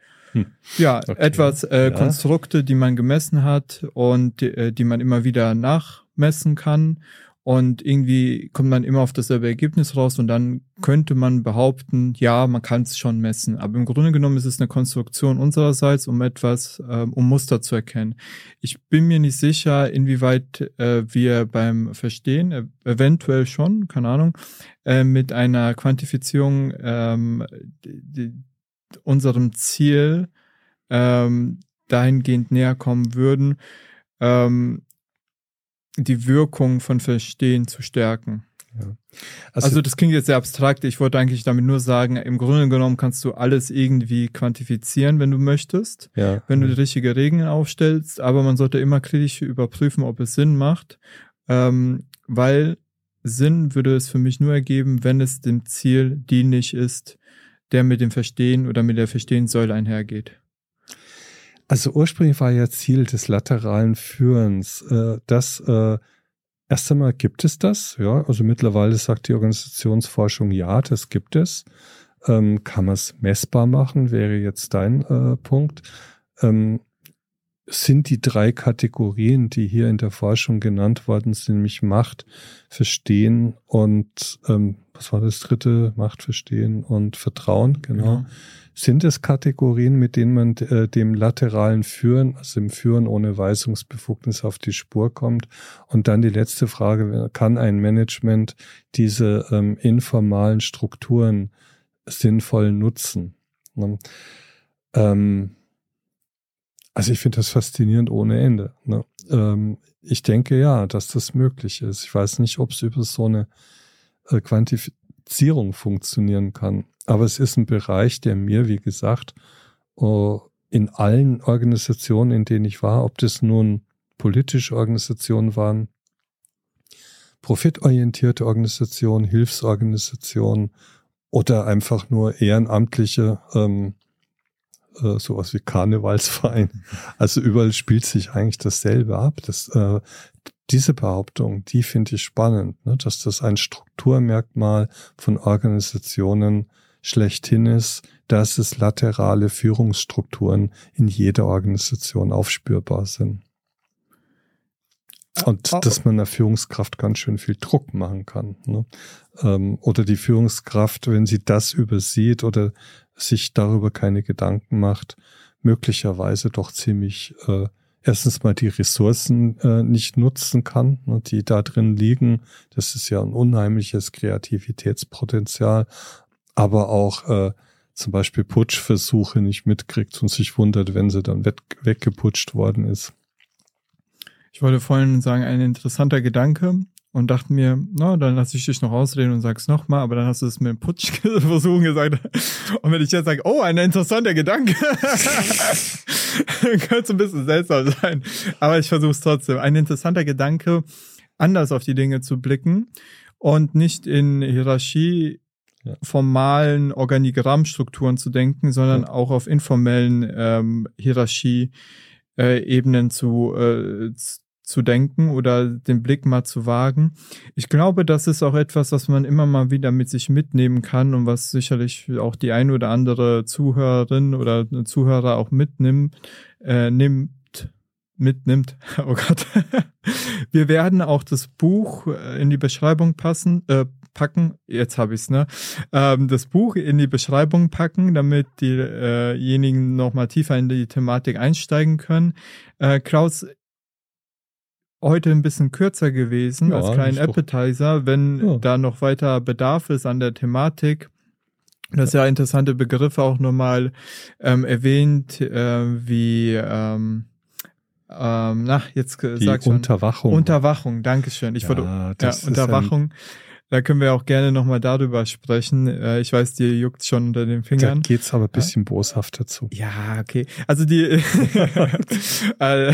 Ja okay. etwas äh, ja. Konstrukte, die man gemessen hat und die, äh, die man immer wieder nachmessen kann und irgendwie kommt man immer auf dasselbe Ergebnis raus und dann könnte man behaupten, ja, man kann es schon messen. Aber im Grunde genommen ist es eine Konstruktion unsererseits, um etwas, äh, um Muster zu erkennen. Ich bin mir nicht sicher, inwieweit äh, wir beim Verstehen, äh, eventuell schon, keine Ahnung, äh, mit einer Quantifizierung ähm, unserem Ziel ähm, dahingehend näher kommen würden. Ähm, die Wirkung von Verstehen zu stärken. Ja. Also, also, das klingt jetzt sehr abstrakt. Ich wollte eigentlich damit nur sagen, im Grunde genommen kannst du alles irgendwie quantifizieren, wenn du möchtest, ja. wenn du die richtige Regeln aufstellst. Aber man sollte immer kritisch überprüfen, ob es Sinn macht, ähm, weil Sinn würde es für mich nur ergeben, wenn es dem Ziel dienlich ist, der mit dem Verstehen oder mit der Verstehenssäule einhergeht. Also ursprünglich war ja Ziel des lateralen Führens, äh, dass äh, erst einmal gibt es das, ja, also mittlerweile sagt die Organisationsforschung, ja, das gibt es. Ähm, kann man es messbar machen, wäre jetzt dein äh, Punkt. Ähm, sind die drei Kategorien, die hier in der Forschung genannt worden sind, nämlich Macht, Verstehen und ähm, was war das dritte? Macht, Verstehen und Vertrauen, genau. genau. Sind es Kategorien, mit denen man äh, dem lateralen Führen, also im Führen ohne Weisungsbefugnis auf die Spur kommt? Und dann die letzte Frage, kann ein Management diese ähm, informalen Strukturen sinnvoll nutzen? Ne? Ähm, also ich finde das faszinierend ohne Ende. Ne? Ähm, ich denke ja, dass das möglich ist. Ich weiß nicht, ob es über so eine Quantifizierung funktionieren kann. Aber es ist ein Bereich, der mir, wie gesagt, äh, in allen Organisationen, in denen ich war, ob das nun politische Organisationen waren, profitorientierte Organisationen, Hilfsorganisationen oder einfach nur ehrenamtliche, ähm, äh, sowas wie Karnevalsverein. Also überall spielt sich eigentlich dasselbe ab. Das, äh, diese Behauptung, die finde ich spannend, ne, dass das ein Strukturmerkmal von Organisationen schlechthin ist, dass es laterale Führungsstrukturen in jeder Organisation aufspürbar sind. Und ah, dass man der Führungskraft ganz schön viel Druck machen kann. Ne? Ähm, oder die Führungskraft, wenn sie das übersieht oder sich darüber keine Gedanken macht, möglicherweise doch ziemlich äh, erstens mal die Ressourcen äh, nicht nutzen kann, ne, die da drin liegen. Das ist ja ein unheimliches Kreativitätspotenzial aber auch äh, zum Beispiel Putschversuche nicht mitkriegt und sich wundert, wenn sie dann weg, weggeputscht worden ist. Ich wollte vorhin sagen, ein interessanter Gedanke und dachte mir, na, dann lasse ich dich noch ausreden und sag's nochmal, aber dann hast du es mit dem Putschversuchen [LAUGHS] gesagt. Und wenn ich jetzt sage, oh, ein interessanter Gedanke, [LAUGHS] könnte ein bisschen seltsam sein. Aber ich versuche es trotzdem. Ein interessanter Gedanke, anders auf die Dinge zu blicken und nicht in Hierarchie ja. formalen Organigrammstrukturen zu denken, sondern ja. auch auf informellen ähm, Hierarchie-Ebenen äh, zu, äh, zu denken oder den Blick mal zu wagen. Ich glaube, das ist auch etwas, was man immer mal wieder mit sich mitnehmen kann und was sicherlich auch die ein oder andere Zuhörerin oder Zuhörer auch mitnimmt, äh, nimmt, mitnimmt. [LAUGHS] Oh Gott. Wir werden auch das Buch äh, in die Beschreibung passen, äh, packen. Jetzt habe ich's ne? Ähm, das Buch in die Beschreibung packen, damit diejenigen äh noch mal tiefer in die Thematik einsteigen können. Äh, Klaus, heute ein bisschen kürzer gewesen ja, als kleinen Appetizer, wenn ja. da noch weiter Bedarf ist an der Thematik. Das ja interessante Begriffe auch nochmal ähm, erwähnt, äh, wie ähm, ähm, na, jetzt Die Unterwachung. Unterwachung, Dankeschön. Ich ja, wollte ja, Unterwachung. Da können wir auch gerne nochmal darüber sprechen. Äh, ich weiß, dir juckt schon unter den Fingern. Da geht's aber ein bisschen ja? boshafter zu. Ja, okay. Also die, [LAUGHS] [LAUGHS] äh, [LAUGHS]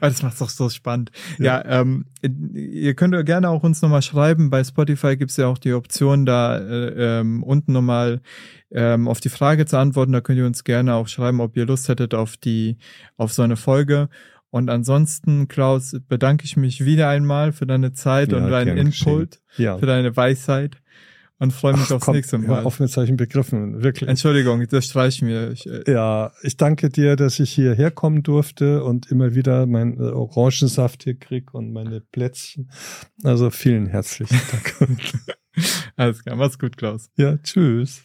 das macht's doch so spannend. Ja, ja ähm, ihr könnt gerne auch uns nochmal schreiben. Bei Spotify gibt's ja auch die Option, da äh, ähm, unten nochmal ähm, auf die Frage zu antworten. Da könnt ihr uns gerne auch schreiben, ob ihr Lust hättet auf die, auf so eine Folge. Und ansonsten, Klaus, bedanke ich mich wieder einmal für deine Zeit ja, und deinen Input, ja. für deine Weisheit und freue mich Ach, aufs komm, nächste Mal. Auf mit solchen Begriffen, wirklich. Entschuldigung, das streichen wir. Ich, äh ja, ich danke dir, dass ich hierher kommen durfte und immer wieder mein äh, Orangensaft hier krieg und meine Plätzchen. Also vielen herzlichen Dank. [LAUGHS] Alles klar, mach's gut, Klaus. Ja, tschüss.